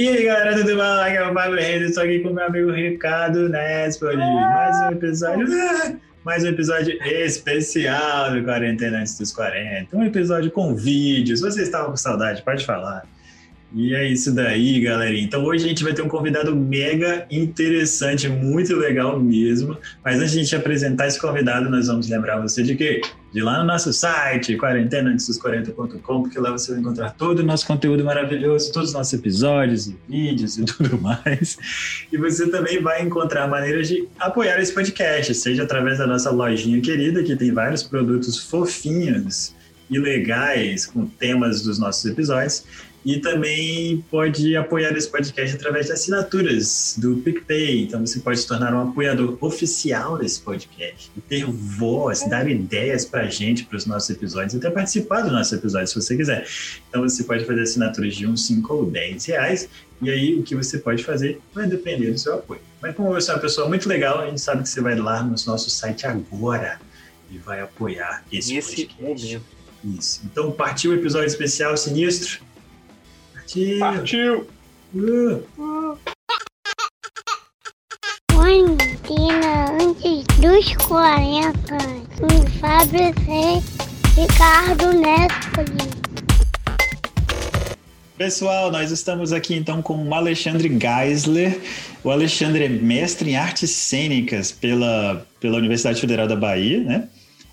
E aí galera, tudo bom? Aqui é o Fábio Reis, estou aqui com meu amigo Ricardo Nespoli. Mais um episódio, mais um episódio especial do Quarentena Antes dos 40. Um episódio com vídeos. Você estava com saudade, pode falar. E é isso daí, galerinha. Então hoje a gente vai ter um convidado mega interessante, muito legal mesmo. Mas antes de a gente apresentar esse convidado, nós vamos lembrar você de que de lá no nosso site, quarentenaantesdos40.com, porque lá você vai encontrar todo o nosso conteúdo maravilhoso, todos os nossos episódios e vídeos e tudo mais. E você também vai encontrar maneiras de apoiar esse podcast, seja através da nossa lojinha querida, que tem vários produtos fofinhos e legais com temas dos nossos episódios, e também pode apoiar esse podcast através de assinaturas do PicPay. Então você pode se tornar um apoiador oficial desse podcast e ter voz, dar ideias para a gente, para os nossos episódios, até participar do nosso episódio se você quiser. Então você pode fazer assinaturas de 1, 5 ou 10 reais. E aí o que você pode fazer vai depender do seu apoio. Mas como você é uma pessoa muito legal, a gente sabe que você vai lá no nosso site agora e vai apoiar esse, Nesse podcast. momento. Isso. Então partiu o episódio especial sinistro. Partiu. Partiu! Uh. Quarentena antes dos 40. Com Fábio Reis, Ricardo Nespoli. Pessoal, nós estamos aqui então com o Alexandre Geisler. O Alexandre é mestre em artes cênicas pela, pela Universidade Federal da Bahia, né?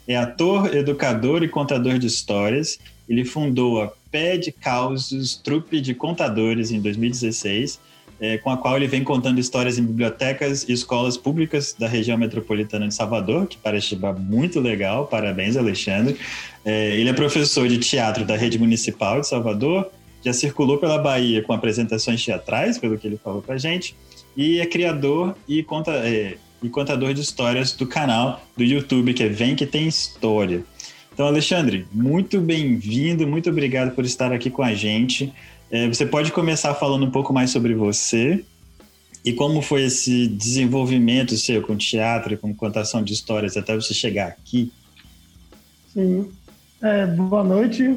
É ator, educador e contador de histórias. Ele fundou a Pé de Causos, trupe de contadores, em 2016, é, com a qual ele vem contando histórias em bibliotecas e escolas públicas da região metropolitana de Salvador, que parece muito legal. Parabéns, Alexandre. É, ele é professor de teatro da Rede Municipal de Salvador, já circulou pela Bahia com apresentações teatrais, pelo que ele falou pra gente, e é criador e, conta, é, e contador de histórias do canal do YouTube, que é Vem Que Tem História. Então, Alexandre, muito bem-vindo, muito obrigado por estar aqui com a gente. É, você pode começar falando um pouco mais sobre você e como foi esse desenvolvimento seu com teatro e com contação de histórias até você chegar aqui? Sim. É, boa noite.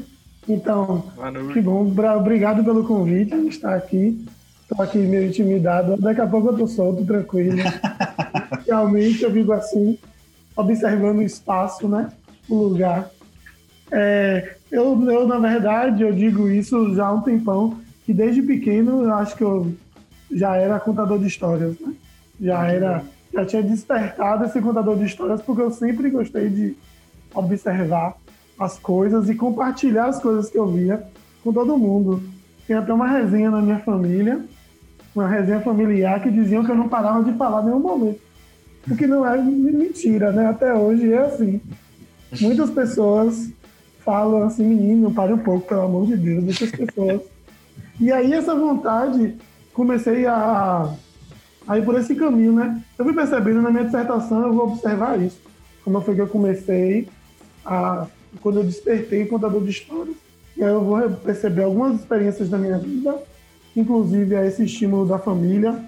Então, Boa que noite. bom. Bra- Obrigado pelo convite de estar aqui. Estou aqui meio intimidado. Daqui a pouco eu estou solto, tranquilo. Realmente eu vivo assim, observando o espaço, né? O lugar. É, eu, eu, na verdade, eu digo isso já há um tempão, que desde pequeno eu acho que eu já era contador de histórias, né? Já era, já tinha despertado esse contador de histórias porque eu sempre gostei de observar as coisas e compartilhar as coisas que eu via com todo mundo. Tem até uma resenha na minha família, uma resenha familiar que diziam que eu não parava de falar em nenhum momento. O que não é mentira, né? Até hoje é assim. Muitas pessoas falam assim, menino, pare um pouco, pelo amor de Deus, deixa as pessoas. E aí essa vontade, comecei a, a ir por esse caminho, né? Eu fui percebendo na minha dissertação, eu vou observar isso. Como foi que eu comecei a, quando eu despertei contador de histórias. E aí eu vou perceber algumas experiências da minha vida, inclusive a esse estímulo da família,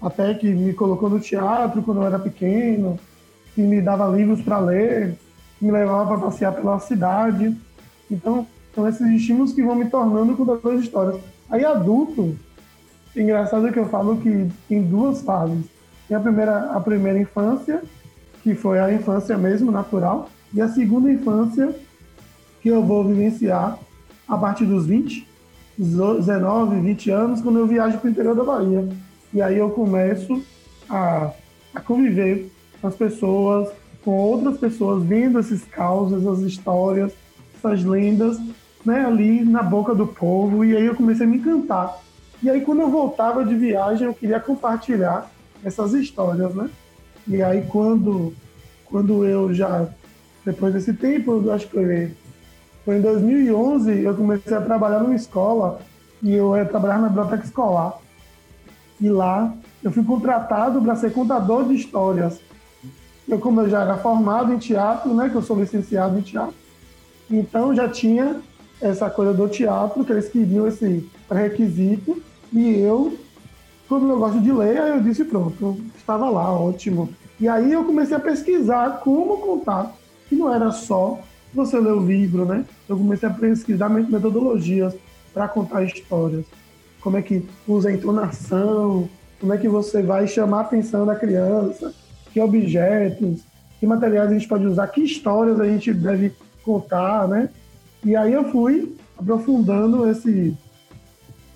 até que me colocou no teatro quando eu era pequeno, que me dava livros para ler, me levava para passear pela cidade. Então, são esses estímulos que vão me tornando contador de histórias. Aí, adulto, engraçado que eu falo que tem duas fases. Tem a primeira, a primeira infância, que foi a infância mesmo, natural, e a segunda infância, que eu vou vivenciar a partir dos 20, 19, 20 anos, quando eu viajo para o interior da Bahia. E aí eu começo a, a conviver com as pessoas, com outras pessoas, vendo esses causos, essas histórias, essas lendas, né, ali na boca do povo. E aí eu comecei a me encantar. E aí quando eu voltava de viagem, eu queria compartilhar essas histórias, né? E aí quando, quando eu já, depois desse tempo, eu acho que foi, foi em 2011, eu comecei a trabalhar numa escola e eu ia trabalhar na biblioteca escolar. E lá eu fui contratado para ser contador de histórias. Eu, como eu já era formado em teatro, né, que eu sou licenciado em teatro, então já tinha essa coisa do teatro, que eles queriam esse pré-requisito, e eu, como eu gosto de ler, aí eu disse pronto, estava lá, ótimo. E aí eu comecei a pesquisar como contar, que não era só você ler o livro, né? Eu comecei a pesquisar metodologias para contar histórias. como é que usa a entonação, como é que você vai chamar a atenção da criança, que objetos, que materiais a gente pode usar, que histórias a gente deve contar, né? E aí eu fui aprofundando esse,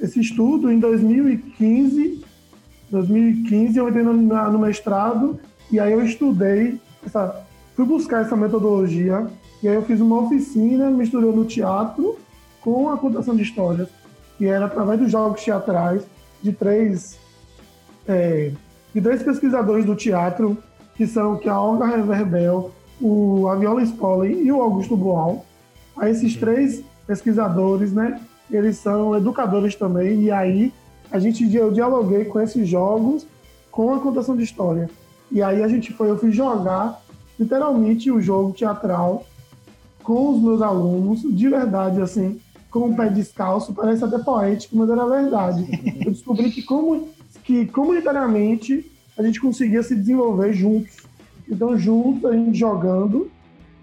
esse estudo em 2015. 2015 eu entrei no, no mestrado e aí eu estudei, essa, fui buscar essa metodologia e aí eu fiz uma oficina misturando teatro com a contação de histórias, que era através dos jogos teatrais de três é, de três pesquisadores do teatro, que são que é a Olga Reverbel, o a Viola Spolin e o Augusto Boal. A esses três pesquisadores, né, eles são educadores também, e aí a gente eu dialoguei com esses jogos com a contação de história. E aí a gente foi, eu fui jogar literalmente o jogo teatral com os meus alunos, de verdade, assim, com o pé descalço, parece até poético, mas era verdade. Eu descobri que, como, que comunitariamente a gente conseguia se desenvolver juntos. Então, juntos, a gente jogando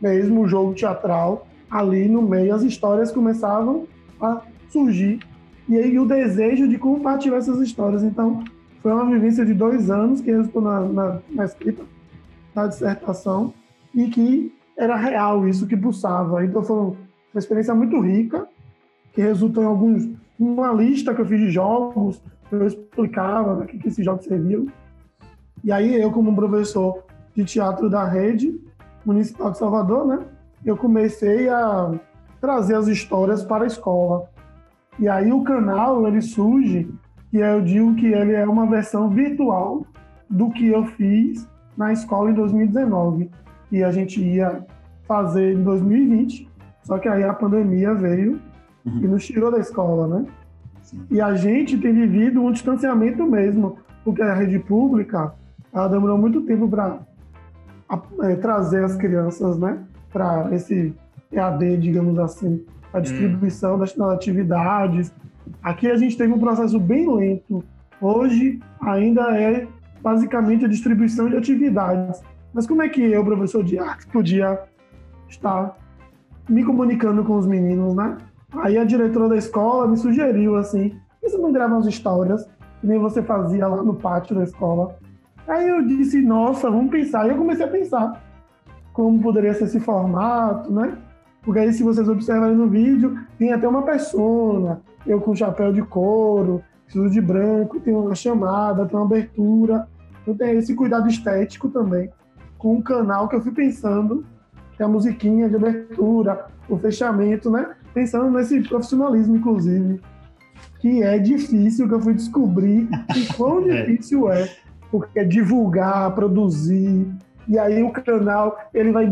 mesmo o jogo teatral, ali no meio, as histórias começavam a surgir. E aí o desejo de compartilhar essas histórias. Então, foi uma vivência de dois anos que resultou na, na, na escrita da dissertação e que era real isso que pulsava. Então, foi uma experiência muito rica, que resultou em alguns uma lista que eu fiz de jogos, eu explicava para que, que esses jogos serviam. E aí eu, como professor de teatro da rede municipal de Salvador, né, eu comecei a trazer as histórias para a escola. E aí o canal ele surge e eu digo que ele é uma versão virtual do que eu fiz na escola em 2019 e a gente ia fazer em 2020, só que aí a pandemia veio uhum. e nos tirou da escola, né? Sim. E a gente tem vivido um distanciamento mesmo, porque a rede pública ela demorou muito tempo para é, trazer as crianças, né, para esse EAD, digamos assim, a hum. distribuição hum. das, das atividades. Aqui a gente teve um processo bem lento. Hoje ainda é basicamente a distribuição de atividades. Mas como é que eu, professor de arte, podia estar me comunicando com os meninos, né? Aí a diretora da escola me sugeriu assim: que você não grava umas histórias que nem você fazia lá no pátio da escola? Aí eu disse, nossa, vamos pensar. E eu comecei a pensar como poderia ser esse formato, né? Porque aí, se vocês observarem no vídeo, tem até uma persona, eu com chapéu de couro, tudo de branco, tem uma chamada, tem uma abertura. Então tem esse cuidado estético também, com um canal que eu fui pensando, que é a musiquinha de abertura, o fechamento, né? Pensando nesse profissionalismo, inclusive, que é difícil, que eu fui descobrir e quão é. difícil é porque é divulgar, produzir. E aí o canal, ele vai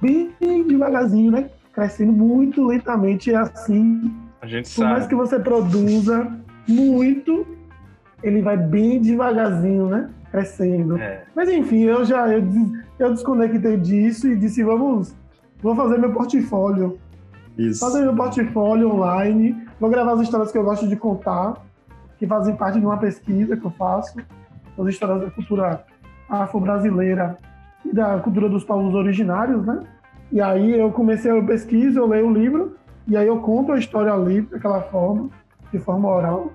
bem devagarzinho, né? Crescendo muito lentamente. É assim. A gente Por sabe. mais que você produza muito, ele vai bem devagarzinho, né? Crescendo. É. Mas enfim, eu já eu, eu desconectei disso e disse, vamos, vou fazer meu portfólio. Isso. Fazer meu portfólio online. Vou gravar as histórias que eu gosto de contar, que fazem parte de uma pesquisa que eu faço as histórias da cultura afro-brasileira e da cultura dos povos originários, né? E aí eu comecei a pesquisa, eu leio o livro, e aí eu conto a história ali daquela forma, de forma oral.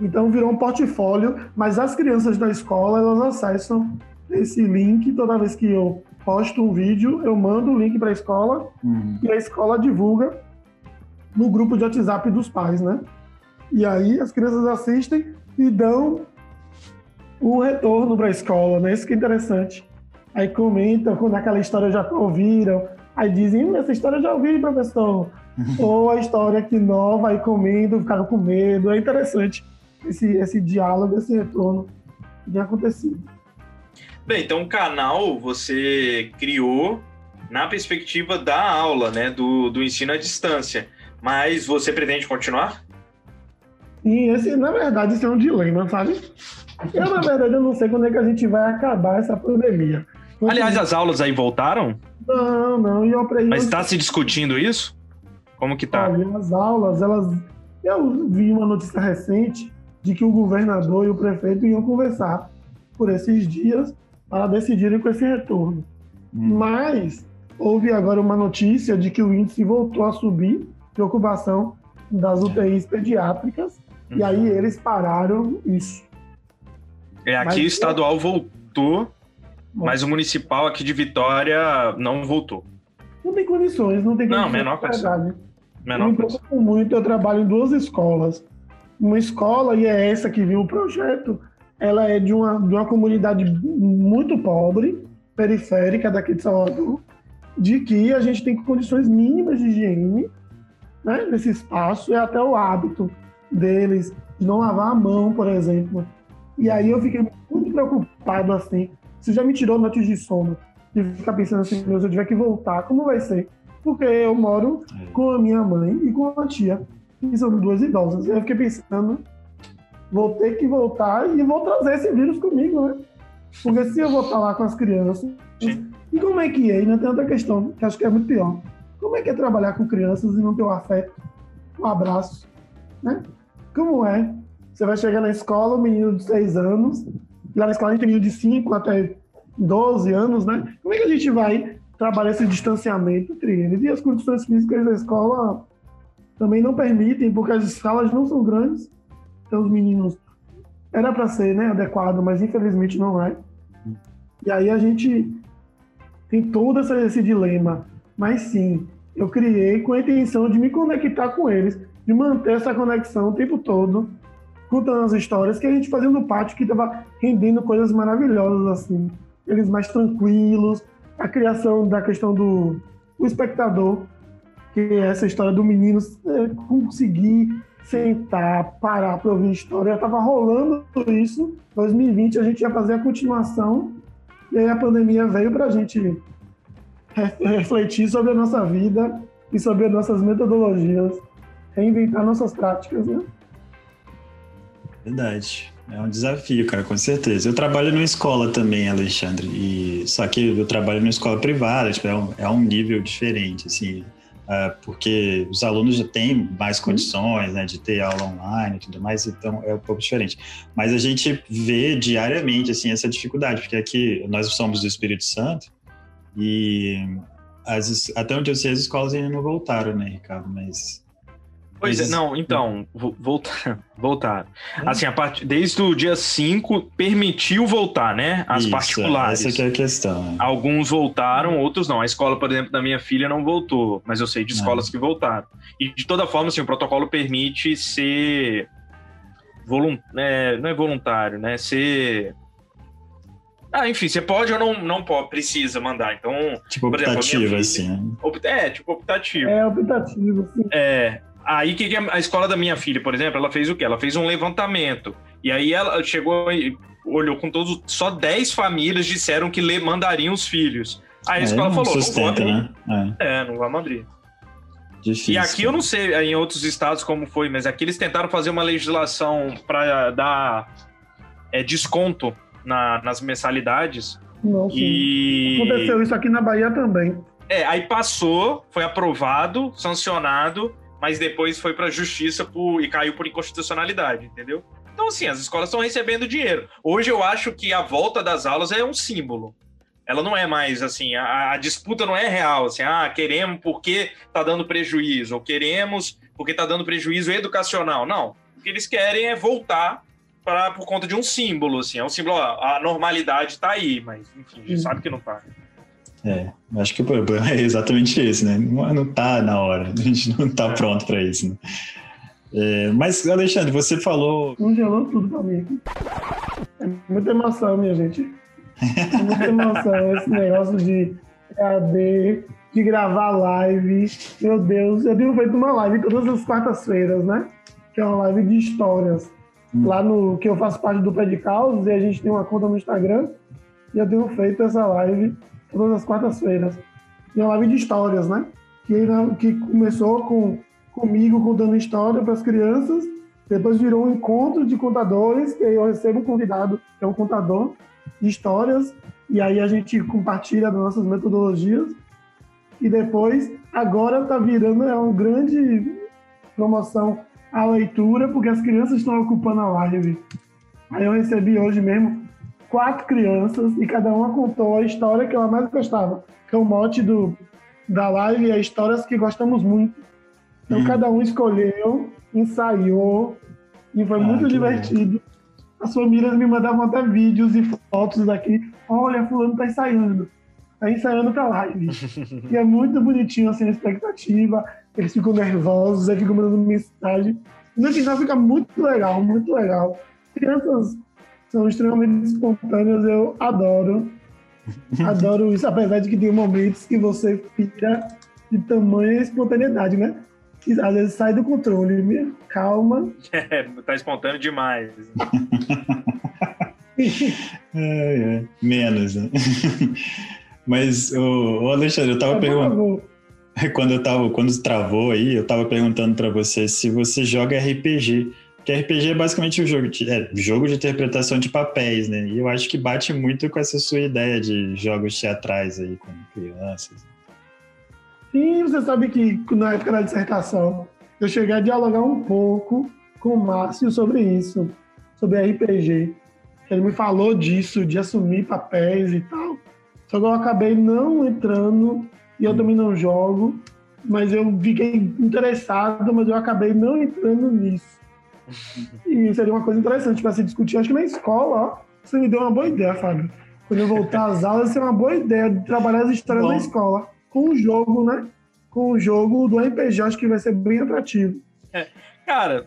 Então virou um portfólio, mas as crianças da escola, elas acessam esse link toda vez que eu posto um vídeo, eu mando o link para a escola uhum. e a escola divulga no grupo de WhatsApp dos pais, né? E aí as crianças assistem e dão o retorno para a escola, né? Isso que é interessante. Aí comentam quando aquela história já ouviram, aí dizem, hum, essa história eu já ouvi, professor. Ou a história que nova, aí comentam, ficaram com medo. É interessante esse, esse diálogo, esse retorno que tem acontecido. Bem, então o canal você criou na perspectiva da aula, né? Do, do ensino à distância. Mas você pretende continuar? Sim, esse, na verdade, isso é um dilema, sabe? Eu, na verdade, eu não sei quando é que a gente vai acabar essa pandemia. Porque... Aliás, as aulas aí voltaram? Não, não. E eu, Mas está se discutindo isso? Como que tá? Olha, as aulas, elas... Eu vi uma notícia recente de que o governador e o prefeito iam conversar por esses dias para decidirem com esse retorno. Hum. Mas houve agora uma notícia de que o índice voltou a subir de ocupação das UTIs pediátricas E aí eles pararam isso. É, aqui Mas- o estadual voltou, mas o municipal aqui de Vitória não voltou. Não tem condições, não tem Não, condições. menor de condição. verdade. Menor me muito, eu trabalho em duas escolas. Uma escola, e é essa que viu o projeto, ela é de uma, de uma comunidade muito pobre, periférica daqui de Salvador, de que a gente tem condições mínimas de higiene né, nesse espaço, é até o hábito deles de não lavar a mão, por exemplo. E aí eu fiquei muito preocupado assim. Isso já me tirou noites de sono, de ficar pensando assim, meu, se eu tiver que voltar, como vai ser? Porque eu moro com a minha mãe e com a tia, que são duas idosas. Eu fiquei pensando, vou ter que voltar e vou trazer esse vírus comigo, né? Porque se eu vou lá com as crianças, e como é que é? E ainda tem outra questão, que acho que é muito pior. Como é que é trabalhar com crianças e não ter o afeto, um abraço, né? Como é? Você vai chegar na escola, um menino de 6 anos, lá na escola a gente tem menino de 5 até 12 anos, né? Como é que a gente vai trabalhar esse distanciamento entre eles? E as condições físicas da escola também não permitem, porque as salas não são grandes, então os meninos era para ser né, adequado, mas infelizmente não é. E aí a gente tem todo esse dilema. Mas sim, eu criei com a intenção de me conectar com eles, de manter essa conexão o tempo todo, contando as histórias que a gente fazia no pátio, que estava rendendo coisas maravilhosas, assim. Eles mais tranquilos, a criação da questão do o espectador, que é essa história do menino é, conseguir sentar, parar para ouvir história. Já estava rolando isso. 2020 a gente ia fazer a continuação e aí a pandemia veio para a gente re- refletir sobre a nossa vida e sobre as nossas metodologias, reinventar nossas práticas, né? Verdade. É um desafio, cara, com certeza. Eu trabalho numa escola também, Alexandre, e só que eu trabalho numa escola privada, tipo, é, um, é um nível diferente, assim, porque os alunos já têm mais condições, né, de ter aula online e tudo mais, então é um pouco diferente. Mas a gente vê diariamente, assim, essa dificuldade, porque aqui nós somos do Espírito Santo e as, até onde eu sei as escolas ainda não voltaram, né, Ricardo, mas... Pois é, não, então, vo- voltar, voltaram. Hum. Assim, a part... desde o dia 5 permitiu voltar, né? As Isso, particulares. Essa que é a questão. né? Alguns voltaram, outros não. A escola, por exemplo, da minha filha não voltou, mas eu sei de escolas que voltaram. E de toda forma, assim, o protocolo permite ser volun... é, não é voluntário, né? Ser ah, enfim, você pode ou não, não pode, precisa mandar. Então, Tipo exemplo, optativa, filha- assim, né? é, tipo optativo. É optativo, sim. É. Aí que, que a escola da minha filha, por exemplo, ela fez o quê? Ela fez um levantamento. E aí ela chegou e olhou com todos. Só 10 famílias disseram que le, mandariam os filhos. Aí a escola Aí falou: sustenta, não vamos. né? É, não vamos abrir. É, difícil. E aqui eu não sei em outros estados como foi, mas aqui eles tentaram fazer uma legislação para dar é, desconto na- nas mensalidades. Não, sim. E. Aconteceu isso aqui na Bahia também. É, aí passou, foi aprovado, sancionado, mas depois foi pra justiça por- e caiu por inconstitucionalidade, entendeu? Então, assim, as escolas estão recebendo dinheiro. Hoje eu acho que a volta das aulas é um símbolo. Ela não é mais assim, a, a disputa não é real, assim, ah, queremos porque tá dando prejuízo, ou queremos porque tá dando prejuízo educacional. Não. O que eles querem é voltar para por conta de um símbolo, assim. É um símbolo, ó, a normalidade tá aí, mas enfim, a gente Uhum. sabe que não tá. É, acho que o problema é exatamente esse, né? Não, não tá na hora, a gente não tá pronto para isso. Né? É, mas, Alexandre, você falou. Congelou tudo pra mim. É muita emoção, minha gente. É muita emoção esse negócio de EAD, de gravar live. Meu Deus, eu tenho feito uma live todas as quartas-feiras, né? Que é uma live de histórias. Hum. Lá no que eu faço parte do Pé de Caos e a gente tem uma conta no Instagram. E eu tenho feito essa live todas as quartas-feiras. E é uma live de histórias, né? Que, na- que começou com, comigo contando história para as crianças depois virou um encontro de contadores, que aí eu recebo um convidado, que é um contador de histórias, e aí a gente compartilha das nossas metodologias. E depois, agora está virando é uma grande promoção à leitura, porque as crianças estão ocupando a live. Aí eu recebi hoje mesmo quatro crianças e cada uma contou a história que ela mais gostava, que é o mote do, da live, é histórias que gostamos muito. Então Hum. cada um escolheu, ensaiou E foi Ah, muito divertido. As famílias me mandavam até vídeos e fotos daqui. Olha, fulano tá ensaiando. Tá ensaiando pra live. e é muito bonitinho, assim, a expectativa. Eles ficam nervosos, aí ficam mandando mensagem. No final fica muito legal, muito legal. Crianças são extremamente espontâneas, eu adoro. Adoro isso, apesar de que tem momentos que você fica de tamanha espontaneidade, né? Que às vezes sai do controle. Me- Calma. É, tá espontâneo demais. É, é. Menos, né? Mas, ô, ô, Alexandre, eu tava perguntando. Quando eu tava, quando travou aí, eu tava perguntando pra você se você joga RPG. Porque RPG é basicamente um jogo de, é, jogo de interpretação de papéis, né? E eu acho que bate muito com essa sua ideia de jogos teatrais aí com crianças. Sim, você sabe que na época da dissertação eu cheguei a dialogar um pouco com o Márcio sobre isso, sobre RPG. Ele me falou disso, de assumir papéis e tal. Só que eu acabei não entrando e eu também não jogo, mas eu fiquei interessado, mas eu acabei não entrando nisso. E seria uma coisa interessante para se discutir. Acho que na escola, ó, você me deu uma boa ideia, Fábio. Quando eu voltar às aulas, seria uma boa ideia de trabalhar as histórias Bom. na escola. Com o jogo, né? Com o jogo do RPG, acho que vai ser bem atrativo. Cara,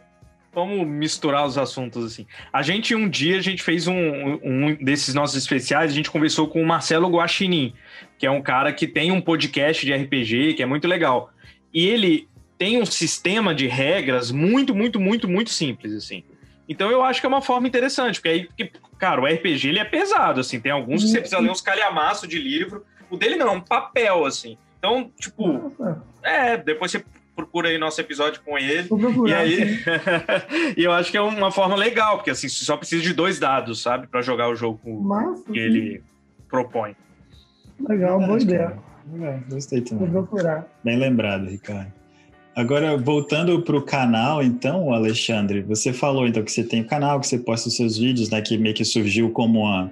vamos misturar os assuntos assim. A gente, um dia, a gente fez um, um desses nossos especiais, a gente conversou com o Marcelo Guaxinim, que é um cara que tem um podcast de RPG, que é muito legal. E ele tem um sistema de regras muito, muito, muito, muito simples, assim. Então eu acho que é uma forma interessante, porque aí, porque, cara, o RPG ele é pesado, assim, tem alguns que você precisa ler uns calhamaços de livro, o dele não, é um papel, assim. Então, tipo, é, depois você procura aí nosso episódio com ele. vou E procurar. aí, e eu acho que é uma forma legal, porque assim, você só precisa de dois dados, sabe, Pra jogar o jogo Massa, que ele propõe. legal, boa ideia. Legal, gostei Vou também. procurar. Bem lembrado, Ricardo. Agora, voltando para o canal, então, Alexandre, você falou então que você tem o canal, que você posta os seus vídeos, né, que meio que surgiu como uma,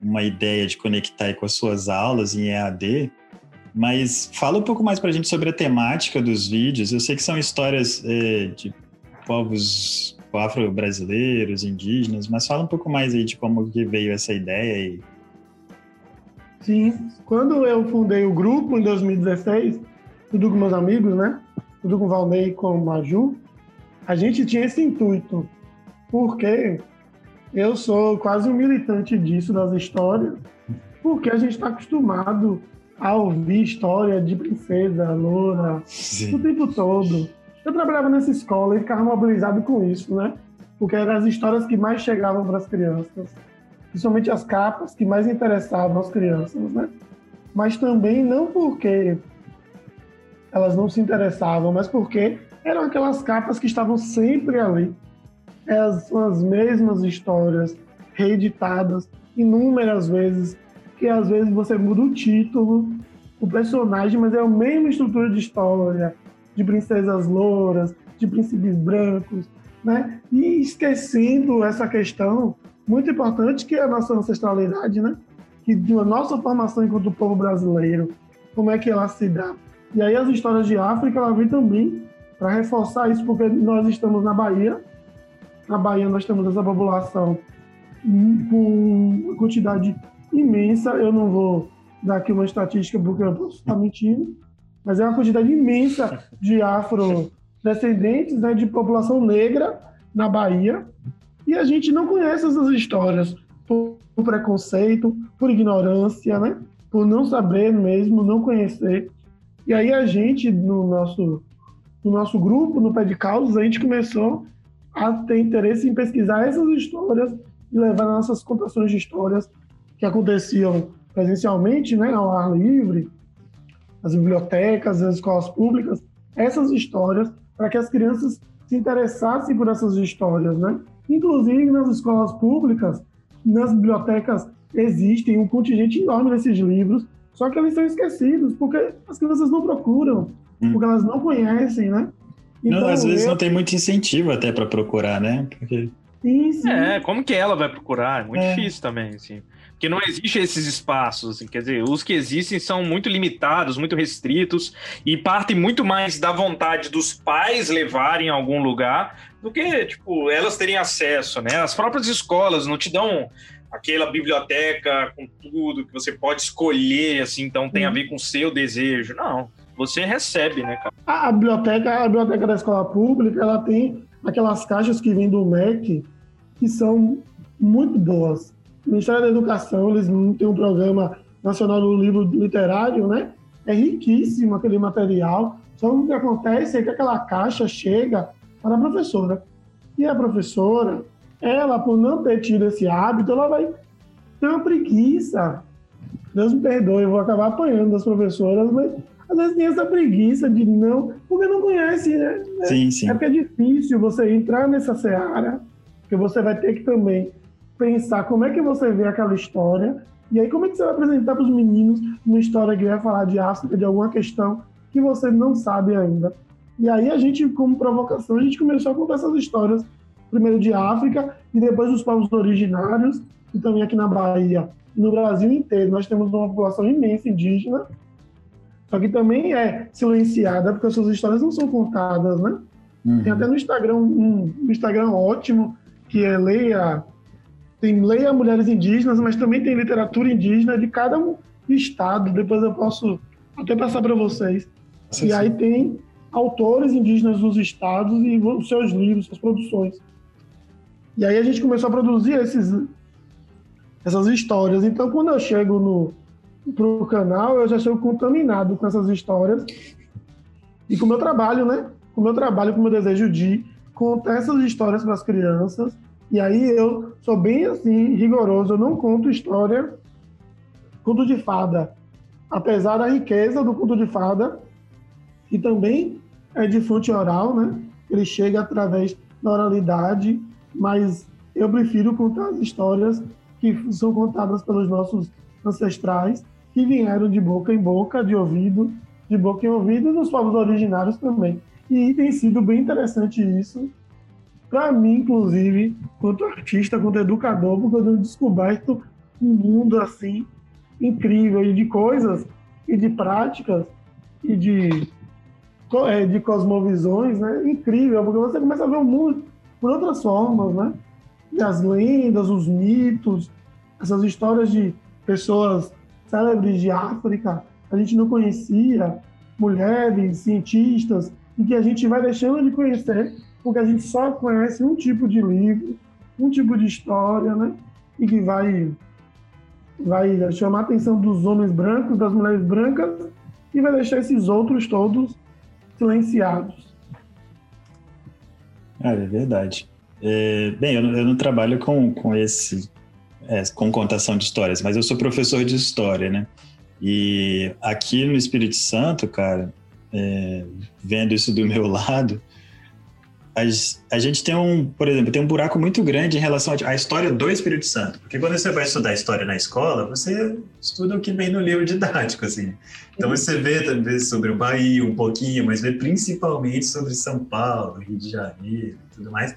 uma ideia de conectar com as suas aulas em EAD, mas fala um pouco mais para a gente sobre a temática dos vídeos. Eu sei que são histórias eh, de povos afro-brasileiros, indígenas, mas fala um pouco mais aí de como que veio essa ideia Sim, quando eu fundei o grupo em 2016, tudo com meus amigos, né? Tudo com o Valnei e com o Maju, a gente tinha esse intuito, porque eu sou quase um militante disso, das histórias, porque a gente está acostumado a ouvir história de princesa, loura, o Sim. tempo todo. Eu trabalhava nessa escola e ficava mobilizado com isso, né? Porque eram as histórias que mais chegavam para as crianças, principalmente as capas que mais interessavam as crianças, né? Mas também não porque elas não se interessavam, mas porque eram aquelas capas que estavam sempre ali. São as mesmas histórias, reeditadas inúmeras vezes, que às vezes você muda o título, o personagem, mas é a mesma estrutura de história, de princesas louras, de príncipes brancos, né? E esquecendo essa questão muito importante que é a nossa ancestralidade, né? Que a nossa formação enquanto povo brasileiro, como é que ela se dá? E aí as histórias de África, ela vem também para reforçar isso, porque nós estamos na Bahia, na Bahia nós temos essa população com uma quantidade imensa, eu não vou dar aqui uma estatística porque eu posso estar mentindo, mas é uma quantidade imensa de afrodescendentes, né, de população negra na Bahia, e a gente não conhece essas histórias por, preconceito, por ignorância, né, por não saber mesmo, não conhecer. E aí a gente, no nosso, no nosso grupo, no Pé de Causas, a gente começou a ter interesse em pesquisar essas histórias e levar nossas contações de histórias que aconteciam presencialmente, né, ao ar livre, nas bibliotecas, nas escolas públicas, essas histórias para que as crianças se interessassem por essas histórias, né? Inclusive nas escolas públicas, nas bibliotecas existem um contingente enorme desses livros, só que eles são esquecidos porque as crianças não procuram, Hum. porque elas não conhecem, né? não, às vezes eu- não tem muito incentivo até para procurar, né? Porque Sim, sim. É, como que ela vai procurar? É muito É. difícil também, assim. que não existem esses espaços, assim, quer dizer, os que existem são muito limitados, muito restritos e partem muito mais da vontade dos pais levarem a algum lugar do que, tipo, elas terem acesso, né? As próprias escolas não te dão aquela biblioteca com tudo que você pode escolher, assim, então tem a ver com o seu desejo. Não, você recebe, né, cara? A biblioteca, a biblioteca da escola pública, ela tem aquelas caixas que vêm do MEC que são muito boas. O Ministério da Educação, eles têm um programa nacional do livro literário, né? É riquíssimo aquele material. Só o que acontece é que aquela caixa chega para a professora. E a professora, ela, por não ter tido esse hábito, ela vai ter uma preguiça. Deus me perdoe, eu vou acabar apanhando das professoras, mas às vezes tem essa preguiça de não, porque não conhece, né? Sim, sim. É porque é difícil você entrar nessa seara, porque você vai ter que também pensar como é que você vê aquela história, e aí como é que você vai apresentar para os meninos uma história que vai falar de África, de alguma questão que você não sabe ainda. E aí a gente, como provocação, a gente começou a contar essas histórias, primeiro de África e depois dos povos originários, e também aqui na Bahia. No Brasil inteiro, nós temos uma população imensa indígena, só que também é silenciada, porque as suas histórias não são contadas, né? Uhum. Tem até no Instagram um, um, Instagram ótimo, que é Leia. Tem Leia Mulheres Indígenas, mas também tem literatura indígena de cada estado. Depois eu posso até passar para vocês. Sim, e sim. aí tem autores indígenas dos estados e os seus livros, suas produções. E aí a gente começou a produzir esses, essas histórias. Então, quando eu chego no, pro canal, eu já chego contaminado com essas histórias e com o meu trabalho, né? Com o meu trabalho, com o meu desejo de contar essas histórias para as crianças. E aí eu sou bem assim, rigoroso, eu não conto história, conto de fada. Apesar da riqueza do conto de fada, que também é de fonte oral, né? Ele chega através da oralidade, mas eu prefiro contar as histórias que são contadas pelos nossos ancestrais que vieram de boca em boca, de ouvido, de boca em ouvido, nos povos originários também. E tem sido bem interessante isso, para mim, inclusive, quanto artista, quanto educador, porque eu tenho descoberto um mundo assim incrível e de coisas e de práticas e de, é, de cosmovisões, né? Incrível, porque você começa a ver o mundo por outras formas, né? E as lendas, os mitos, essas histórias de pessoas célebres de África, a gente não conhecia, mulheres, cientistas, e que a gente vai deixando de conhecer porque a gente só conhece um tipo de livro, um tipo de história, né? E que vai, vai chamar a atenção dos homens brancos, das mulheres brancas, e vai deixar esses outros todos silenciados. Ah, é verdade. É, bem, eu, eu, não trabalho com, com esse é, com contação de histórias, mas eu sou professor de história, né? E aqui no Espírito Santo, cara, é, vendo isso do meu lado, a, a, gente tem um, por exemplo, tem um buraco muito grande em relação à história do Espírito Santo. Porque quando você vai estudar história na escola, você estuda o que vem no livro didático, assim. Então você vê também sobre o Bahia um pouquinho, mas vê principalmente sobre São Paulo, Rio de Janeiro e tudo mais.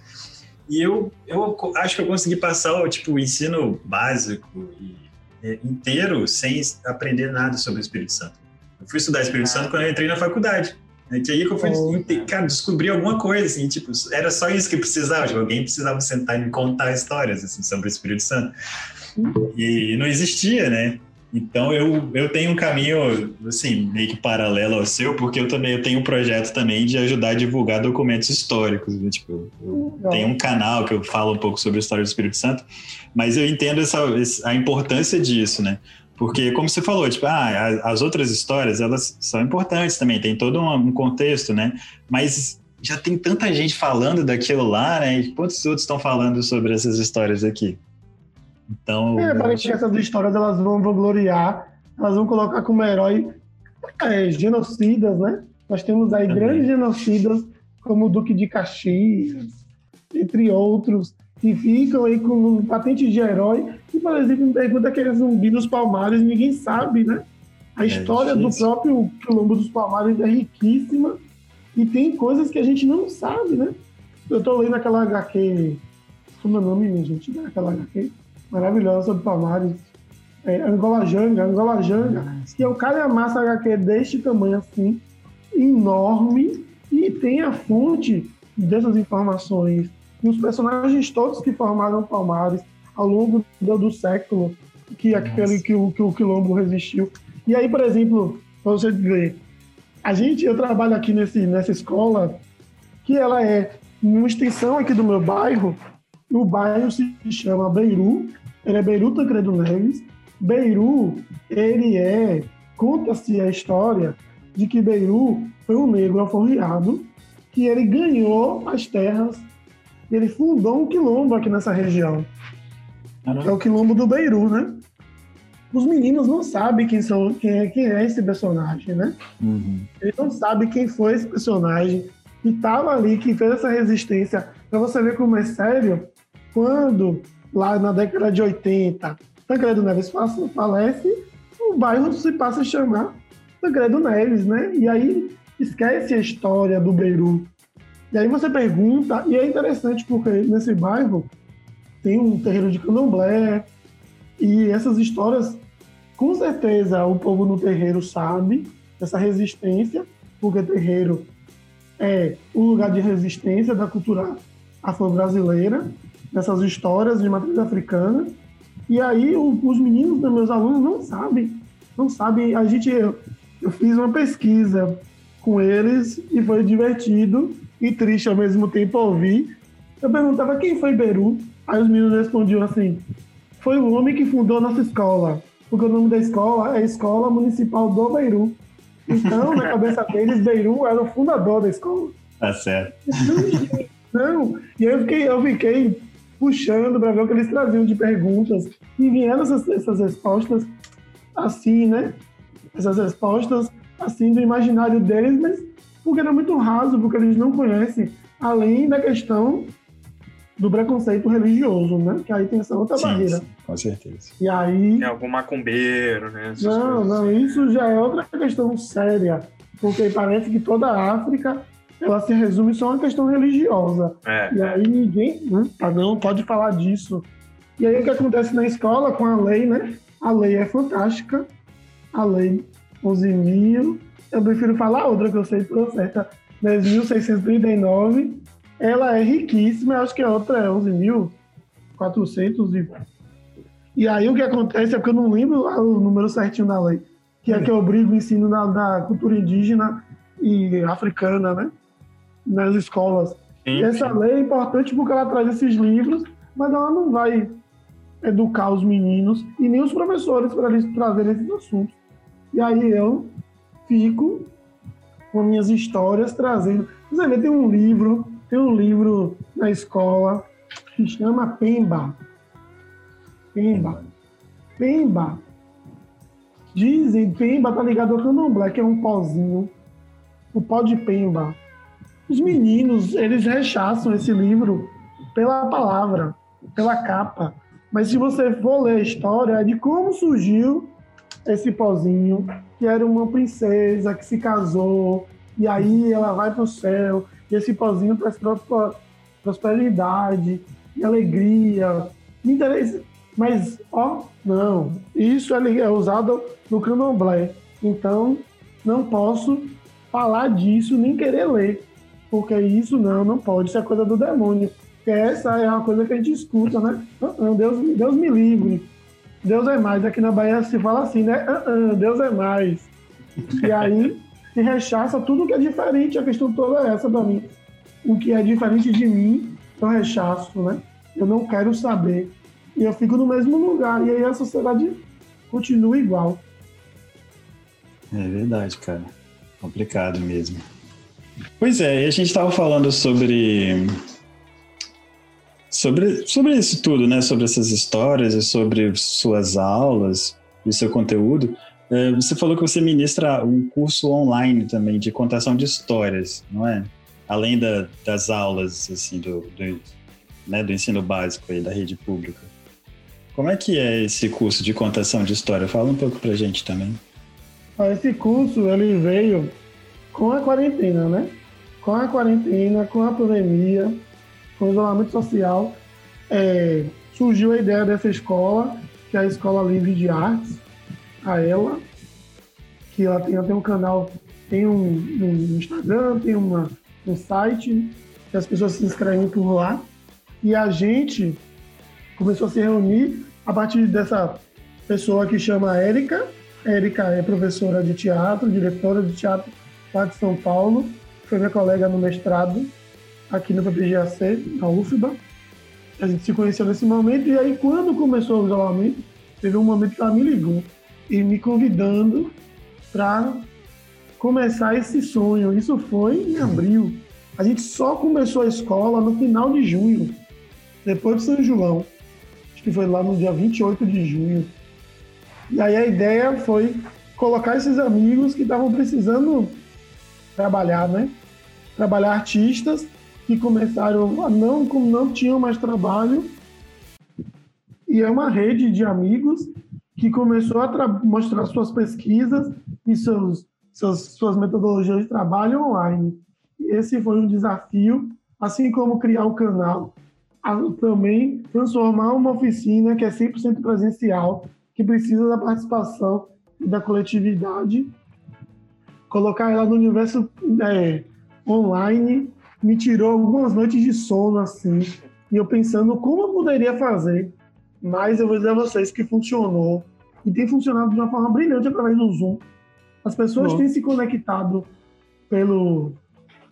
E eu, eu acho que eu consegui passar o, tipo, o ensino básico e, é, inteiro sem aprender nada sobre o Espírito Santo. Eu fui estudar Espírito Santo quando eu entrei na faculdade. É que aí que eu fui, oh, cara, descobri alguma coisa, assim, tipo, era só isso que precisava, tipo, alguém precisava sentar e me contar histórias, assim, sobre o Espírito Santo. E não existia, né? Então eu, eu tenho um caminho assim meio que paralelo ao seu, porque eu também eu tenho um projeto também de ajudar a divulgar documentos históricos. Né? Tipo, eu tenho um canal que eu falo um pouco sobre a história do Espírito Santo, mas eu entendo essa, a importância disso, né? Porque como você falou, tipo, ah, as outras histórias elas são importantes também, tem todo um contexto, né? Mas já tem tanta gente falando daquilo lá, né? E quantos outros estão falando sobre essas histórias aqui? Então. É, parece que essas histórias elas vão gloriar, elas vão colocar como herói é, genocidas, né? Nós temos aí Também. grandes genocidas, como o Duque de Caxias, entre outros, que ficam aí com patente de herói. E, por exemplo, me pergunta aquele zumbi dos Palmares, ninguém sabe, né? A é história do próprio Quilombo dos Palmares é riquíssima e tem coisas que a gente não sabe, né? Eu tô lendo aquela HQ. Como é o nome, minha gente? Aquela HQ? maravilhosa sobre Palmares. é, Angola Janga, Angola Janga, que é o calhamaço HQ deste tamanho assim, enorme, e tem a fonte dessas informações nos personagens todos que formaram Palmares ao longo do, do século que aquele que o, que o quilombo resistiu. E aí, por exemplo, para você ver, a gente, eu trabalho aqui nesse, nessa escola que ela é uma extensão aqui do meu bairro. O bairro se chama Beiru, ele é Beiru Tancredo Neves. Beiru, ele é, conta-se a história de que Beiru foi um negro alforriado que ele ganhou as terras, ele fundou um quilombo aqui nessa região. Que é o quilombo do Beiru, né? Os meninos não sabem quem, são, quem, é, quem é esse personagem, né? Uhum. Eles não sabem quem foi esse personagem que estava ali, que fez essa resistência. Para você ver como é sério, quando lá na década de 80, Tancredo Neves falece, o bairro se passa a chamar Tancredo Neves, né? E aí esquece a história do Beiru. E aí você pergunta, e é interessante porque nesse bairro tem um terreiro de candomblé, e essas histórias, com certeza, o povo no terreiro sabe dessa resistência, porque terreiro é o lugar de resistência da cultura afro-brasileira, dessas histórias de matriz africana. E aí o, os meninos dos meus alunos não sabem, não sabem. A gente, eu, eu fiz uma pesquisa com eles e foi divertido e triste ao mesmo tempo ouvir. Eu perguntava quem foi Beru, aí os meninos respondiam assim: foi o homem que fundou a nossa escola, porque o nome da escola é Escola Municipal do Beiru. Então, na cabeça deles, Beiru era o fundador da escola. Tá certo. Não, e eu fiquei, eu fiquei puxando para ver o que eles traziam de perguntas. E vieram essas, essas respostas assim, né? Essas respostas assim do imaginário deles, mas porque era muito raso, porque eles não conhecem, além da questão do preconceito religioso, né? Que aí tem essa outra Sim, barreira. sim, com certeza. E aí. Tem algum macumbeiro, né? Essas Não, coisas. não, isso já é outra questão séria, porque parece que toda a África ela se resume só a uma questão religiosa. É, E aí ninguém, né, não pode falar disso. E aí o que acontece na escola com a lei, né? A lei é fantástica, a lei 11.000, eu prefiro falar outra que eu sei por certa, 10.639, ela é riquíssima, eu acho que a outra é 11.400 e... E aí o que acontece é porque eu não lembro o número certinho da lei, que é que obriga o ensino da, da cultura indígena e africana, né? Nas escolas. Sim, essa lei é importante porque ela traz esses livros, mas ela não vai educar os meninos e nem os professores para eles trazerem esses assuntos. E aí eu fico com minhas histórias trazendo. Você vê, tem um livro, tem um livro na escola que chama Pemba. Pemba. Pemba. Dizem, Pemba tá ligado ao candomblé, que é um pozinho. O pó de Pemba. Os meninos, eles rechaçam esse livro pela palavra, pela capa. Mas se você for ler a história é de como surgiu esse pozinho, que era uma princesa que se casou, e aí ela vai para o céu, e esse pozinho traz pro- prosperidade e alegria. Me interessa. Mas, ó, não. Isso é é usado no candomblé. Então, não posso falar disso nem querer ler. Porque isso não, não pode. Isso é coisa do demônio. Essa é uma coisa que a gente escuta, né? Ah, ah, Deus, Deus me livre. Deus é mais. Aqui na Bahia se fala assim, né? Ah, ah, Deus é mais. E aí se rechaça tudo que é diferente. A questão toda é essa pra mim. O que é diferente de mim, eu rechaço, né? Eu não quero saber. E eu fico no mesmo lugar. E aí a sociedade continua igual. É verdade, cara. Complicado mesmo. Pois é, e a gente estava falando sobre, sobre sobre isso tudo, né? Sobre essas histórias e sobre suas aulas e seu conteúdo. É, Você falou que você ministra um curso online também de contação de histórias, não é? Além da- das aulas assim do, do, né, do ensino básico aí da rede pública. Como é que é esse curso de contação de história? Fala um pouco pra gente também. Ó, Esse curso ele veio com a quarentena, né? Com a quarentena, com a pandemia, com isolamento social, é, surgiu a ideia dessa escola que é a Escola Livre de Artes, a ela, que ela tem até um canal, tem um, um Instagram, tem uma, um site, que as pessoas se inscrevem por lá. E a gente começou a se reunir a partir dessa pessoa que chama Érica. Érica é professora de teatro, diretora de teatro lá de São Paulo. Foi minha colega no mestrado aqui no PPGAC, na UFBA. A gente se conheceu nesse momento e aí quando começou o isolamento, teve um momento que ela me ligou e me convidando para começar esse sonho. Isso foi em abril. A gente só começou a escola no final de junho, depois de São João. Acho que foi lá no dia 28 de junho. E aí a ideia foi colocar esses amigos que estavam precisando trabalhar, né? Trabalhar artistas que começaram a não, não tinham mais trabalho. E é uma rede de amigos que começou a mostrar suas pesquisas e seus, seus, suas metodologias de trabalho online. Esse foi um desafio, assim como criar o canal, também transformar uma oficina que é 100% presencial, que precisa da participação da coletividade, colocar ela no universo é, online, me tirou algumas noites de sono assim, e eu pensando como eu poderia fazer, mas eu vou dizer a vocês que funcionou e tem funcionado de uma forma brilhante através do Zoom. As pessoas têm se conectado pelo,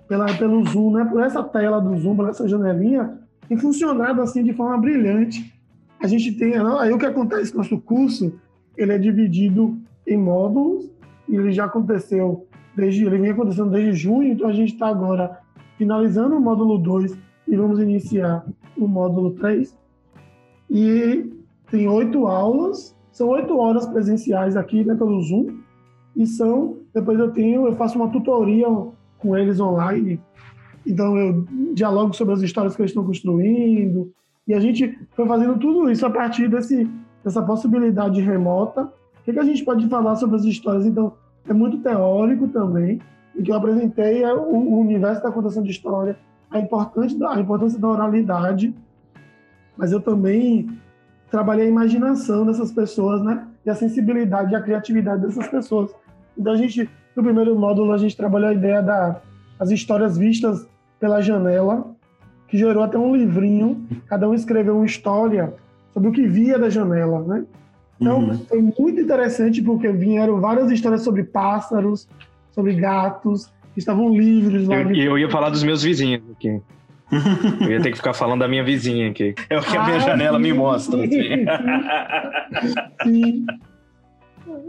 pela, pelo Zoom, né? por essa tela do Zoom, por essa janelinha, tem funcionado assim de forma brilhante. A gente tem, aí o que acontece no nosso curso, ele é dividido em módulos, e ele já aconteceu desde, ele vem acontecendo desde junho, então a gente está agora finalizando o módulo 2 e vamos iniciar o módulo 3. E tem oito aulas, são oito horas presenciais aqui né, pelo Zoom, e são, depois eu tenho, eu faço uma tutoria com eles online, então eu dialogo sobre as histórias que eles estão construindo, e a gente foi fazendo tudo isso a partir desse, dessa possibilidade remota. O que, que a gente pode falar sobre as histórias? Então, é muito teórico também, o que eu apresentei é o, o universo da contação de história, a importância, da, a importância da oralidade, mas eu também trabalhei a imaginação dessas pessoas, né? E a sensibilidade e a criatividade dessas pessoas. Então a gente, no primeiro módulo, a gente trabalhou a ideia das histórias vistas pela janela, que gerou até um livrinho, cada um escreveu uma história sobre o que via da janela, né? Então, uhum. foi muito interessante porque vieram várias histórias sobre pássaros, sobre gatos, que estavam livres lá. E eu, eu, ia falar dos meus vizinhos aqui. eu ia ter que ficar falando da minha vizinha aqui. É o que a minha ah, janela sim, me mostra. Assim. Sim.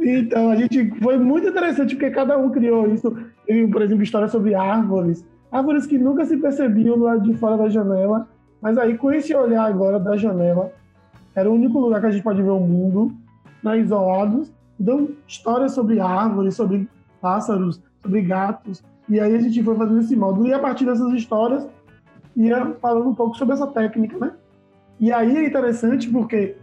Então, a gente foi muito interessante porque cada um criou isso. Teve, por exemplo, história sobre árvores. Árvores que nunca se percebiam do lado de fora da janela. Mas aí, com esse olhar agora da janela, era o único lugar que a gente pode ver o mundo, né, isolados. Então, histórias sobre árvores, sobre pássaros, sobre gatos. E aí a gente foi fazendo esse módulo. E a partir dessas histórias, ia falando um pouco sobre essa técnica, né? E aí é interessante porque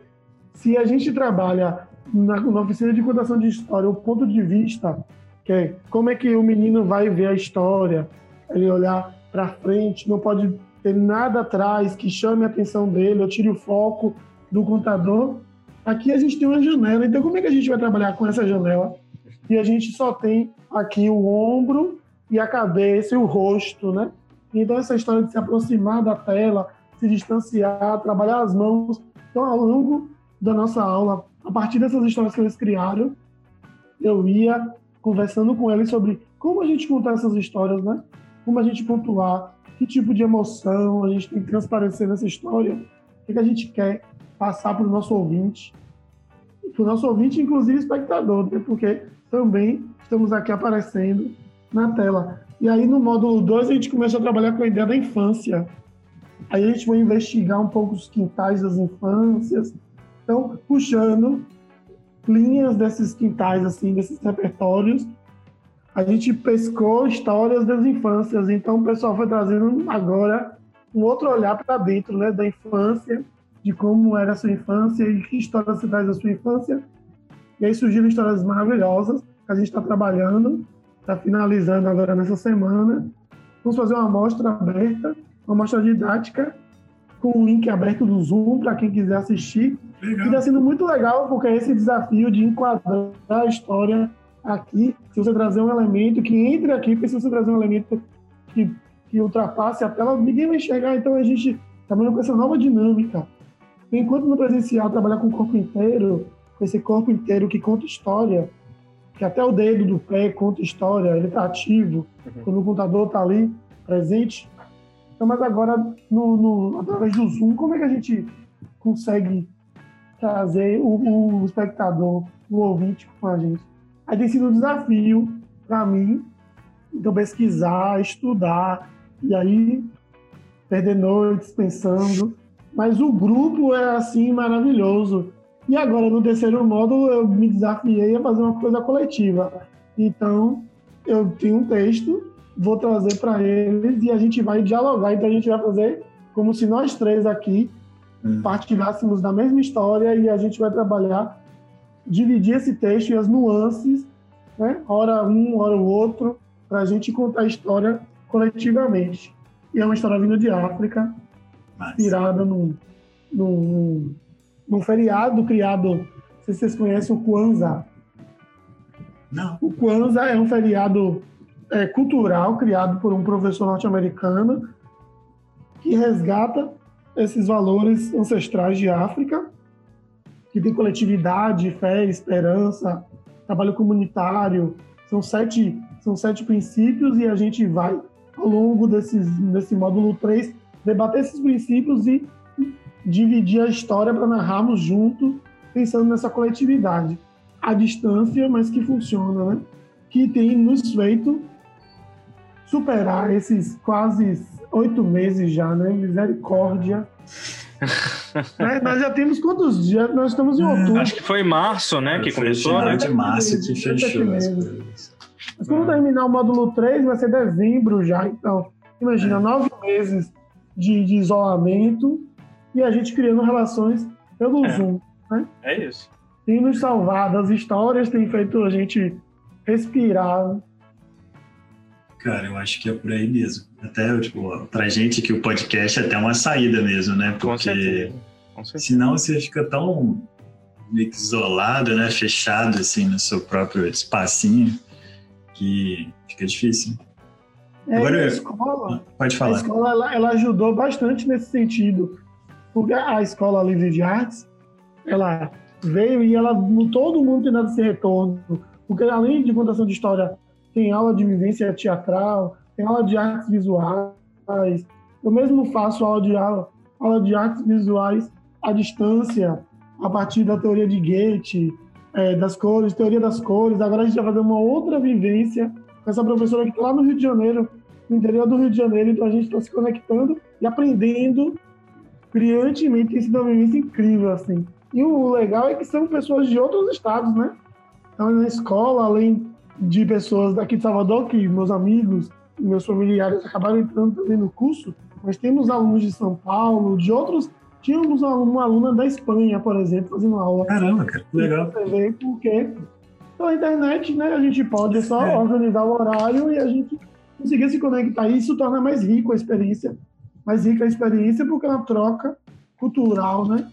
se a gente trabalha na, na oficina de contação de história o ponto de vista, que é como é que o menino vai ver a história, ele olhar para frente, não pode ter nada atrás que chame a atenção dele, ou tire o foco do contador. Aqui a gente tem uma janela, então como é que a gente vai trabalhar com essa janela? E a gente só tem aqui o ombro e a cabeça e o rosto, né? Então essa história de se aproximar da tela, se distanciar, trabalhar as mãos. Então ao longo da nossa aula, a partir dessas histórias que eles criaram, eu ia conversando com eles sobre como a gente contar essas histórias, né? Como a gente pontuar, que tipo de emoção a gente tem que transparecer nessa história, o que a gente quer passar para o nosso ouvinte, para o nosso ouvinte, inclusive espectador, né? porque também estamos aqui aparecendo na tela. E aí no módulo 2 a gente começou a trabalhar com a ideia da infância. Aí a gente vai investigar um pouco os quintais das infâncias. Então, puxando linhas desses quintais, assim, desses repertórios, a gente pescou histórias das infâncias. Então, o pessoal foi trazendo agora um outro olhar para dentro, né, da infância, de como era a sua infância e que história você traz da sua infância e aí surgiram histórias maravilhosas que a gente está trabalhando, está finalizando agora nessa semana. Vamos fazer uma amostra aberta, uma amostra didática, com o link aberto do Zoom para quem quiser assistir. E está sendo muito legal, porque esse desafio de enquadrar a história aqui, se você trazer um elemento que entre aqui, porque se você trazer um elemento que, que ultrapasse a tela, ninguém vai enxergar. Então a gente trabalha com essa nova dinâmica. Enquanto no presencial trabalhar com o corpo inteiro, com esse corpo inteiro que conta história, que até o dedo do pé conta história, ele está ativo, uhum. quando o computador está ali presente. Então, mas agora, no, no, através do Zoom, como é que a gente consegue trazer o, o espectador, o ouvinte com a gente? Aí tem sido um desafio para mim, então pesquisar, estudar, e aí perder noites pensando. Mas o grupo é assim maravilhoso. E agora, no terceiro módulo, eu me desafiei a fazer uma coisa coletiva. Então, eu tenho um texto, vou trazer para eles e a gente vai dialogar. Então, a gente vai fazer como se nós três aqui hum. partilhássemos da mesma história e a gente vai trabalhar, dividir esse texto e as nuances, né? hora um, hora o outro, para a gente contar a história coletivamente. E é uma história vinda de África, inspirada num, num num feriado criado, não sei se vocês conhecem o Kwanzaa. Não. O Kwanzaa é um feriado é, cultural criado por um professor norte-americano que resgata esses valores ancestrais de África, que tem coletividade, fé, esperança, trabalho comunitário. São sete, são sete princípios e a gente vai, ao longo desses, desse módulo 3, debater esses princípios e dividir a história para narrarmos junto, pensando nessa coletividade. À distância, mas que funciona, né? Que tem nos feito superar esses quase oito meses já, né? Misericórdia. é, nós já temos quantos dias? Nós estamos em é, outubro. Acho que foi março, né? Que começou, né? de março que fechou. Mas quando terminar o módulo 3, vai ser dezembro já. Então, imagina, é. nove meses de, de isolamento e a gente criando relações pelo é. Zoom. Né? É isso. Tem nos salvado, as histórias têm feito a gente respirar. Cara, eu acho que é por aí mesmo. Até, tipo, pra gente que o podcast é até uma saída mesmo, né? Porque Com certeza. Com certeza. senão você fica tão meio que isolado, né? Fechado, assim, no seu próprio espacinho, que fica difícil. É, Agora, a escola, pode falar. A escola ela, ela ajudou bastante nesse sentido a Escola Livre de Artes, ela veio e ela, todo mundo tem dado esse retorno. Porque além de contação de história, tem aula de vivência teatral, tem aula de artes visuais. Eu mesmo faço aula de, aula, aula de artes visuais à distância, a partir da teoria de Goethe, é, das cores, teoria das cores. Agora a gente vai fazer uma outra vivência com essa professora que está lá no Rio de Janeiro, no interior do Rio de Janeiro. Então a gente está se conectando e aprendendo brilhantemente, tem sido uma vivência incrível, assim. E o legal é que são pessoas de outros estados, né? Então, na escola, além de pessoas daqui de Salvador, que meus amigos, meus familiares acabaram entrando também no curso, mas temos alunos de São Paulo, de outros. Tínhamos uma aluna da Espanha, por exemplo, fazendo aula. Caramba, cara, que legal. Você vê porque pela internet, né, a gente pode só é. organizar o horário e a gente conseguir se conectar. Isso torna mais rico a experiência mais rica a experiência porque é uma troca cultural, né?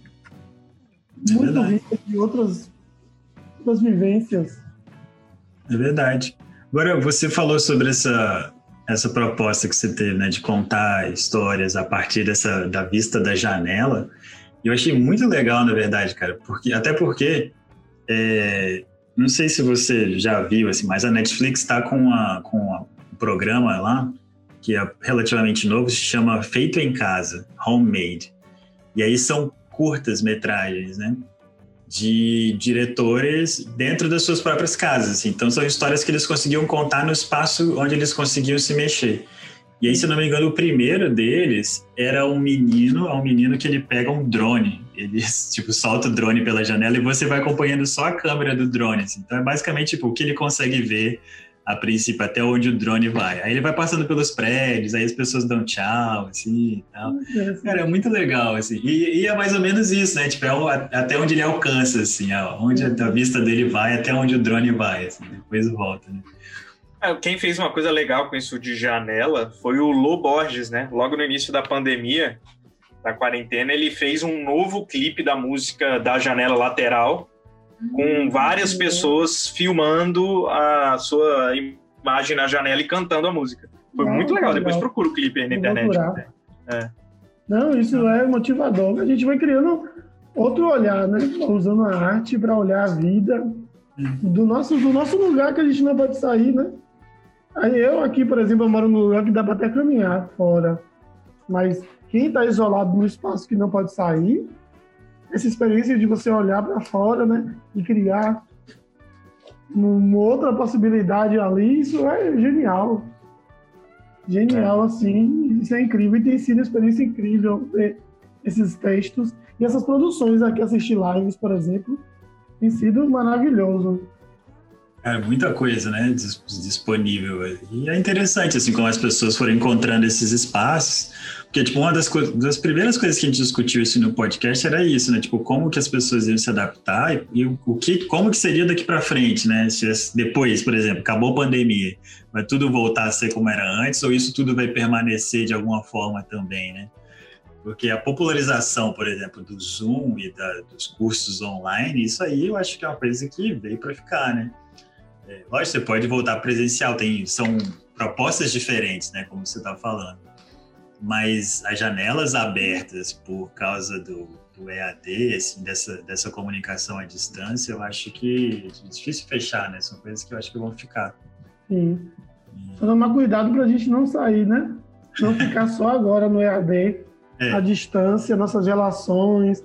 É Muito é rica de outras, outras vivências. É verdade. Agora, você falou sobre essa, essa proposta que você teve, né, de contar histórias a partir dessa, da vista da janela. Eu achei muito legal, na verdade, cara, porque, até porque, é, não sei se você já viu, assim, mas a Netflix está com, a, com um programa lá que é relativamente novo, se chama Feito em Casa, Homemade. E aí são curtas metragens, né? De diretores dentro das suas próprias casas. Assim. Então são histórias que eles conseguiam contar no espaço onde eles conseguiam se mexer. E aí, se não me engano, o primeiro deles era um menino, é um menino que ele pega um drone. Ele, tipo, solta o drone pela janela e você vai acompanhando só a câmera do drone. Assim. Então é basicamente tipo, o que ele consegue ver a princípio, até onde o drone vai. Aí ele vai passando pelos prédios, aí as pessoas dão tchau, assim e tal. Cara, é muito legal, assim. E, e, é mais ou menos isso, né? Tipo, é o, até onde ele alcança, assim, ó, onde a vista dele vai, até onde o drone vai, assim, depois volta, né? É, quem fez uma coisa legal com isso de janela foi o Lô Borges, né? Logo no início da pandemia, da quarentena, ele fez um novo clipe da música da janela lateral, com várias pessoas filmando a sua imagem na janela e cantando a música. Foi Não, muito legal. legal. Depois procura o clipe aí na internet. É. Não, isso é motivador. A gente vai criando outro olhar, né? Usando a arte para olhar a vida do nosso, do nosso lugar que a gente não pode sair, né? Aí eu aqui, por exemplo, eu moro num lugar que dá para até caminhar fora. Mas quem está isolado no espaço que não pode sair, essa experiência de você olhar para fora, né? E criar uma outra possibilidade ali, isso é genial. Genial, assim, isso é incrível e tem sido uma experiência incrível ver esses textos e essas produções aqui, assistir lives, por exemplo, tem sido maravilhoso. É muita coisa, né, dis- disponível. E é interessante, assim, como as pessoas foram encontrando esses espaços. Porque, tipo, uma das, das primeiras coisas que a gente discutiu isso no podcast era isso, né? Tipo, como que as pessoas iam se adaptar e, e o que, como que seria daqui para frente, né? Se depois, por exemplo, acabou a pandemia, vai tudo voltar a ser como era antes ou isso tudo vai permanecer de alguma forma também, né? Porque a popularização, por exemplo, do Zoom e da- dos cursos online, isso aí eu acho que é uma coisa que veio para ficar, né? É, lógico, você pode voltar presencial, tem, são propostas diferentes, né? Como você está falando. Mas as janelas abertas por causa do, do EAD, assim, dessa, dessa comunicação à distância, eu acho que é difícil fechar, né? São coisas que eu acho que vão ficar. Sim. Só tomar cuidado para a gente não sair, né? Não ficar só agora no EAD, É. a distância, nossas relações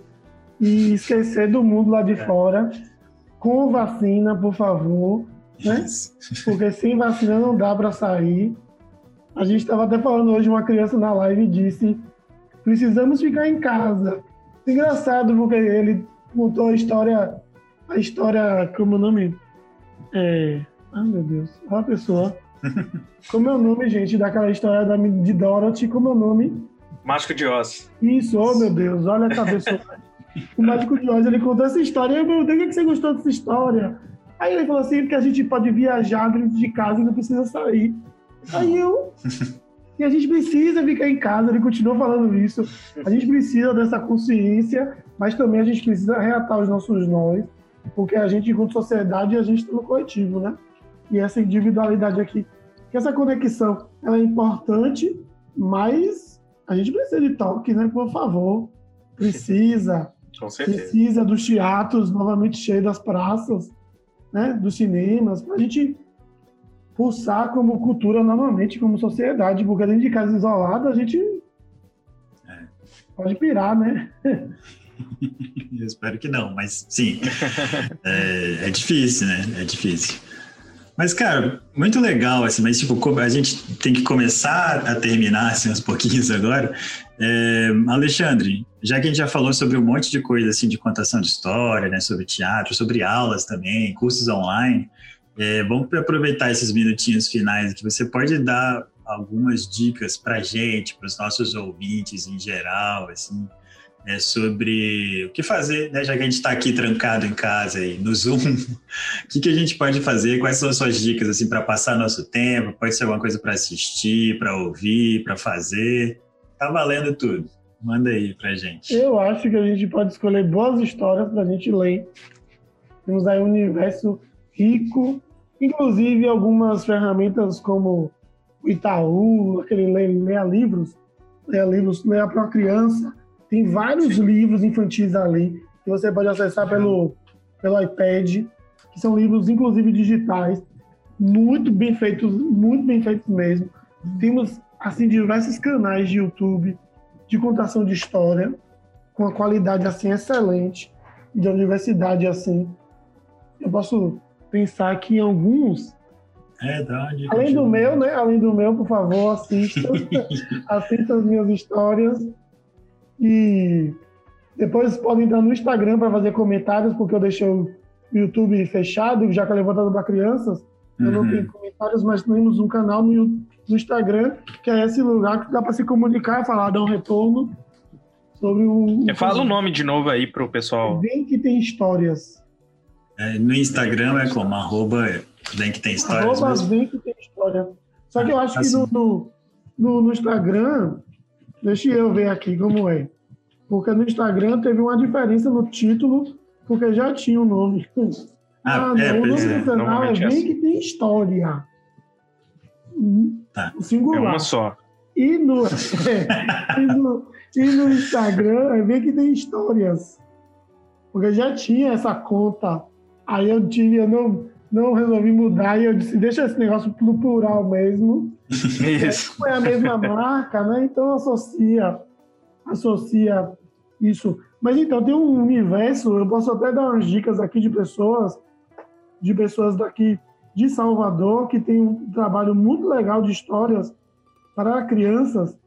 e esquecer do mundo lá de É. fora. Com vacina, por favor, né? Isso. porque sem vacina não dá para sair. A gente estava até falando hoje, uma criança na live disse: precisamos ficar em casa. Engraçado, porque ele contou a história, a história, como é o nome? É. Ai meu Deus, olha a pessoa. Como é o nome, gente, daquela história da, de Dorothy? Como é o nome? Mágico de Oz. Isso, oh meu Deus, olha a cabeça. o Mágico de Oz, ele contou essa história. Eu perguntei o que que você gostou dessa história. Aí ele falou assim, porque a gente pode viajar dentro de casa e não precisa sair. Aí eu... E a gente precisa ficar em casa, ele continuou falando isso. A gente precisa dessa consciência, mas também a gente precisa reatar os nossos nós, porque a gente, enquanto sociedade, a gente está no coletivo, né? E essa individualidade aqui, que essa conexão, ela é importante, mas a gente precisa de toque, né? Por favor. Precisa. Com certeza. Precisa dos teatros novamente cheios das praças, né? Dos cinemas, para a gente pulsar como cultura novamente, como sociedade, porque dentro de casa isolada a gente pode pirar, né? Eu espero que não, mas sim. é, é difícil, né? É difícil. Mas, cara, muito legal, assim, mas, tipo, a gente tem que começar a terminar, assim, uns pouquinhos agora. É, Alexandre, já que a gente já falou sobre um monte de coisa, assim, de contação de história, né, sobre teatro, sobre aulas também, cursos online, é, vamos aproveitar esses minutinhos finais que você pode dar algumas dicas pra gente, para os nossos ouvintes em geral, assim, é, sobre o que fazer, né? Já que a gente está aqui trancado em casa e no Zoom, o que, que a gente pode fazer? Quais são as suas dicas assim para passar nosso tempo? Pode ser alguma coisa para assistir, para ouvir, para fazer. Tá valendo tudo. Manda aí pra gente. Eu acho que a gente pode escolher boas histórias para a gente ler. Temos aí um universo rico, inclusive algumas ferramentas como o Itaú, aquele leia livros, leia livros, leia para criança. Tem vários livros infantis ali que você pode acessar pelo, pelo iPad, que são livros, inclusive digitais, muito bem feitos, muito bem feitos mesmo. Temos assim diversos canais de YouTube de contação de história com uma qualidade assim excelente de universidade assim. Eu posso pensar aqui em alguns É, dica Além do meu, né? Além do meu, por favor, assista. assista as minhas histórias. E depois podem entrar no Instagram para fazer comentários, porque eu deixei o YouTube fechado, já que é levantado para crianças. Eu não Uhum. tenho comentários, mas temos um canal no, No Instagram, que é esse lugar que dá para se comunicar, falar, dar um retorno sobre o. Fala o nome de novo aí pro pessoal. Vem que tem histórias. É, no Instagram é como? Arroba bem que tem histórias Arroba vem que tem história. Só que eu acho que Assim. no, no, no- no Instagram, deixa eu ver aqui como é. Porque no Instagram teve uma diferença no título, porque já tinha o um nome. Ah, é, não, o nome é, do canal é Bem assim. que tem história. Tá. O singular. É uma só. E no, e no, e no Instagram é bem que tem histórias. Porque já tinha essa conta. Aí eu tive, eu não, não resolvi mudar e eu disse, deixa esse negócio no plural mesmo. Isso. Foi a mesma marca, né? Então associa, associa isso. Mas então tem um universo, eu posso até dar umas dicas aqui de pessoas, de pessoas daqui de Salvador, que tem um trabalho muito legal de histórias para crianças,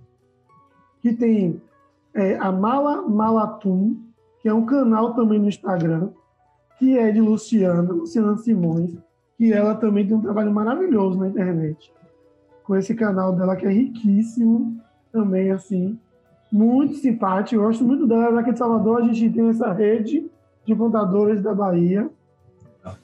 que tem é, a Mala Malatum, que é um canal também no Instagram, que é de Luciana, Luciana Simões, que ela também tem um trabalho maravilhoso na internet. Com esse canal dela que é riquíssimo, também assim, muito simpático. Eu gosto muito dela. Aqui de Salvador a gente tem essa rede de contadores da Bahia.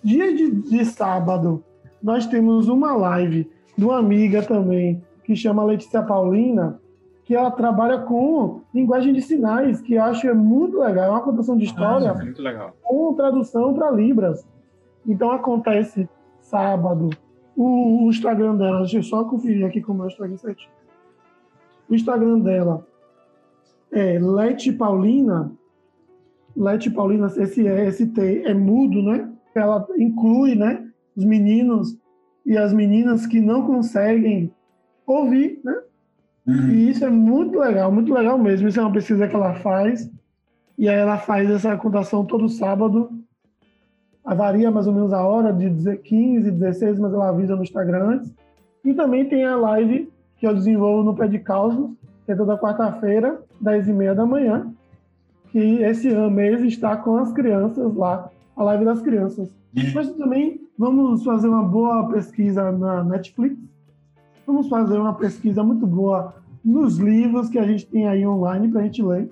Dia de, de sábado, nós temos uma live de uma amiga também, que chama Letícia Paulina, que ela trabalha com linguagem de sinais, que eu acho é muito legal. É uma contação de história Ah, com tradução para Libras. Então acontece sábado. O, o Instagram dela, deixa eu só conferir aqui como é o Instagram certinho. O Instagram dela é Lete Paulina. Lete Paulina, esse esse T é mudo, né? Ela inclui, né? Os meninos e as meninas que não conseguem ouvir, né? Uhum. E isso é muito legal, muito legal mesmo. Isso é uma pesquisa que ela faz. E aí ela faz essa contação todo sábado. Varia mais ou menos a hora, de 15, 16, mas ela avisa no Instagram antes. E também tem a live que eu desenvolvo no Pé de Causos, que é toda quarta-feira, 10 e meia da manhã. Que esse mês está com as crianças lá, a live das crianças. Mas também vamos fazer uma boa pesquisa na Netflix. Vamos fazer uma pesquisa muito boa nos livros que a gente tem aí online para a gente ler.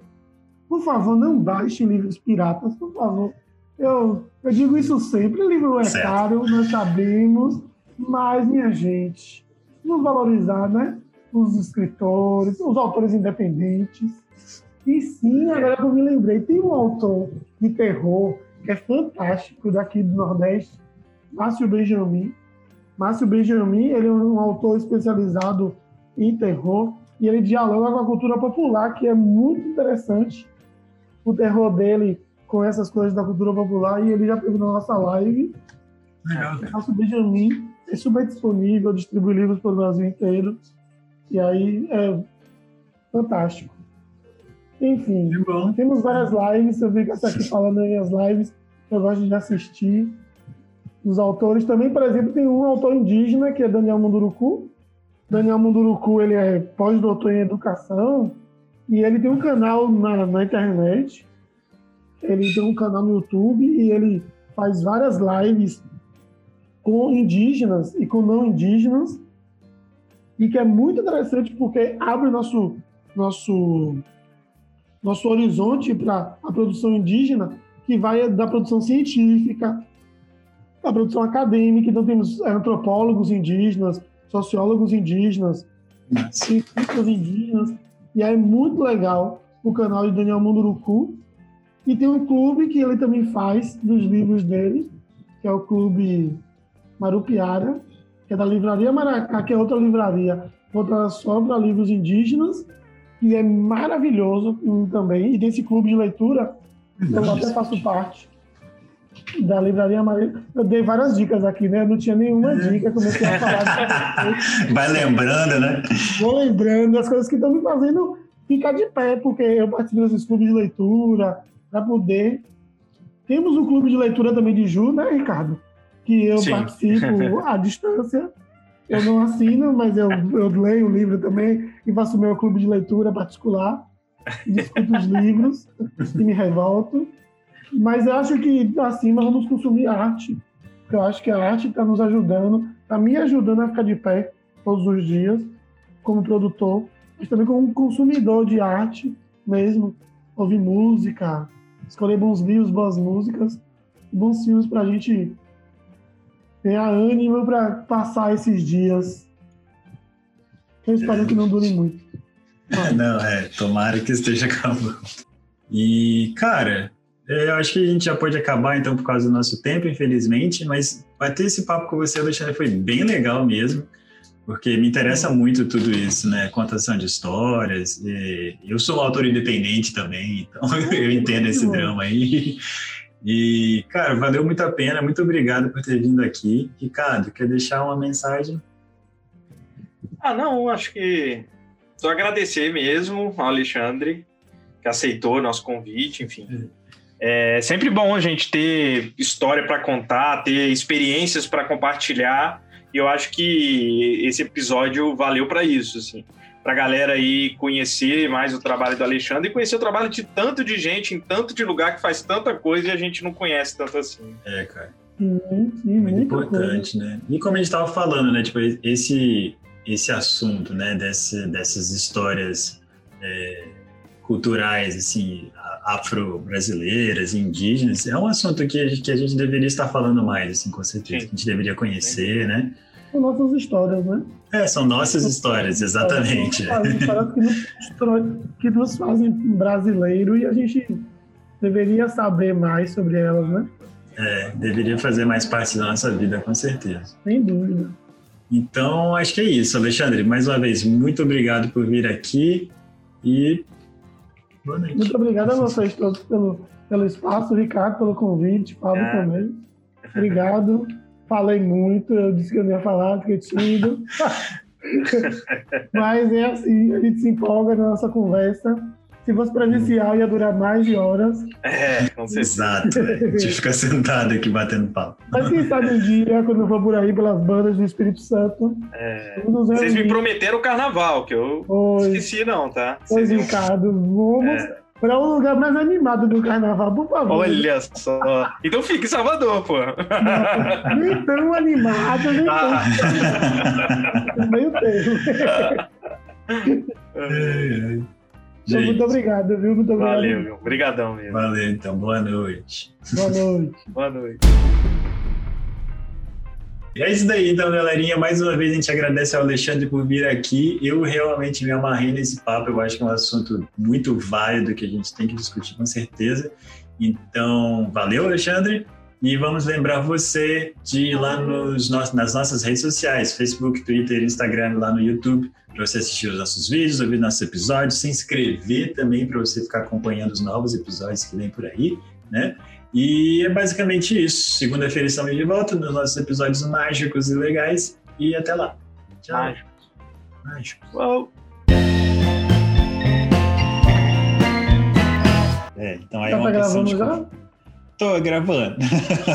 Por favor, não baixem livros piratas, por favor. Eu, eu digo isso sempre, livro é Certo. caro, nós sabemos, mas, minha gente, vamos valorizar, né? Os escritores, os autores independentes. E sim, agora que eu me lembrei, tem um autor de terror que é fantástico daqui do Nordeste, Márcio Benjamin. Márcio Benjamin, ele é um autor especializado em terror e ele dialoga com a cultura popular, que é muito interessante. O terror dele com essas coisas da cultura popular e ele já teve na nossa live. Legal. Márcio Benjamin é super disponível, distribui livros para o Brasil inteiro. E aí é fantástico. Enfim, temos várias lives, eu fico aqui falando aí as lives eu gosto de assistir. Os autores também, por exemplo, tem um autor indígena, que é Daniel Munduruku. Daniel Munduruku, ele é pós-doutor em educação e ele tem um canal na, na internet. Ele tem um canal no YouTube e ele faz várias lives com indígenas e com não indígenas e que é muito interessante porque abre nosso nosso nosso horizonte para a produção indígena, que vai da produção científica, da produção acadêmica. Então, temos antropólogos indígenas, sociólogos indígenas, cientistas indígenas. E é muito legal o canal de Daniel Munduruku. E tem um clube que ele também faz dos livros dele, que é o Clube Marupiara, que é da Livraria Maracá, que é outra livraria voltada só para livros indígenas que é maravilhoso hum, também. E desse clube de leitura, eu até faço parte da Livraria Amarela. Eu dei várias dicas aqui, né? Eu não tinha nenhuma dica, comecei a falar. Vai lembrando, né? Vou lembrando as coisas que estão me fazendo ficar de pé, porque eu participo desses clubes de leitura, para poder. Temos um clube de leitura também de Ju, né, Ricardo? Que eu Sim. participo à distância. Eu não assino, mas eu, eu leio o livro também e faço meu clube de leitura particular. Discuto os livros e me revolto. Mas eu acho que, assim, nós vamos consumir arte. Eu acho que a arte está nos ajudando, está me ajudando a ficar de pé todos os dias, como produtor, mas também como consumidor de arte mesmo. Ouvir música, escolher bons livros, boas músicas, bons filmes para a gente ter ânimo para passar esses dias. Eu espero que não dure muito. Não, é, tomara que esteja acabando. E, cara, é, eu acho que a gente já pode acabar então por causa do nosso tempo, infelizmente, mas bater esse papo com você, Alexandre, foi bem legal mesmo, porque me interessa muito tudo isso, né? Contação de histórias. eu sou um autor independente também, então eu entendo esse drama aí. E, cara, valeu muito a pena, muito obrigado por ter vindo aqui. Ricardo, quer deixar uma mensagem? Ah, não, acho que só agradecer mesmo ao Alexandre, que aceitou nosso convite, enfim. É sempre bom a gente ter história para contar, ter experiências para compartilhar. E eu acho que esse episódio valeu para isso, assim, para a galera aí conhecer mais o trabalho do Alexandre e conhecer o trabalho de tanto de gente em tanto de lugar que faz tanta coisa e a gente não conhece tanto assim. É, cara. Sim, sim, muito importante, coisa. né? E como a gente estava falando, né? Tipo, esse esse assunto, né? Desse, dessas histórias é, culturais, assim, afro-brasileiras, indígenas, é um assunto que a, gente, que a gente deveria estar falando mais, assim, com certeza, Sim. que a gente deveria conhecer, Sim. né? São nossas histórias, né? É, são nossas histórias, exatamente. Histórias que nos, que nos fazem brasileiro e a gente deveria saber mais sobre elas, né? É, deveria fazer mais parte da nossa vida, com certeza. Sem dúvida. Então, acho que é isso, Alexandre. Mais uma vez, muito obrigado por vir aqui e Boa noite. Muito obrigado a vocês todos pelo, pelo espaço, Ricardo, pelo convite, Fábio é. também. Obrigado. Falei muito, eu disse que eu não ia falar, fiquei tímido. Mas é assim, a gente se empolga na nossa conversa. Se fosse presencial, ia durar mais de horas. É, com certeza. Exato. Né? A gente fica sentado aqui batendo papo. Mas quem sabe um dia, quando eu for por aí pelas bandas do Espírito Santo. É. Vocês me prometeram o carnaval, que eu pois, esqueci, não, tá? Pois, Ricardo, vamos. É para um lugar mais animado do carnaval, por favor. Olha só. Então fica em Salvador, pô. Não, nem tão animado, nem ah. tão. Meio tempo. Gente, muito obrigado, viu? Muito obrigado. Valeu, viu? Obrigadão mesmo. Valeu, então. Boa noite. Boa noite. Boa noite. E é isso daí, então, galerinha. Mais uma vez a gente agradece ao Alexandre por vir aqui. Eu realmente me amarrei nesse papo. Eu acho que é um assunto muito válido que a gente tem que discutir com certeza. Então, valeu, Alexandre. E vamos lembrar você de ir lá nos, nas nossas redes sociais, Facebook, Twitter, Instagram, lá no YouTube, para você assistir os nossos vídeos, ouvir nossos episódios, se inscrever também para você ficar acompanhando os novos episódios que vem por aí, né? E é basicamente isso. Segunda-feira estamos de volta nos nossos episódios mágicos e legais. E até lá. Tchau. Mágicos. Mágicos. Uou. É, então aí é uma tá já? Tô gravando.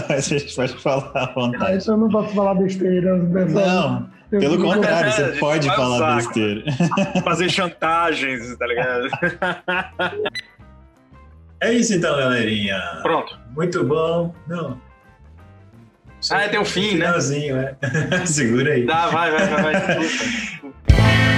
Mas a gente pode falar à vontade. Ah, então eu não posso falar besteira. Não, pelo contrário, você pode falar besteira. Fazer chantagens, tá ligado? É isso então, galerinha. Pronto. Muito bom. Não. ah, é, tem um fim, né? Finalzinho, é. Segura aí. Tá, vai, vai, vai. vai.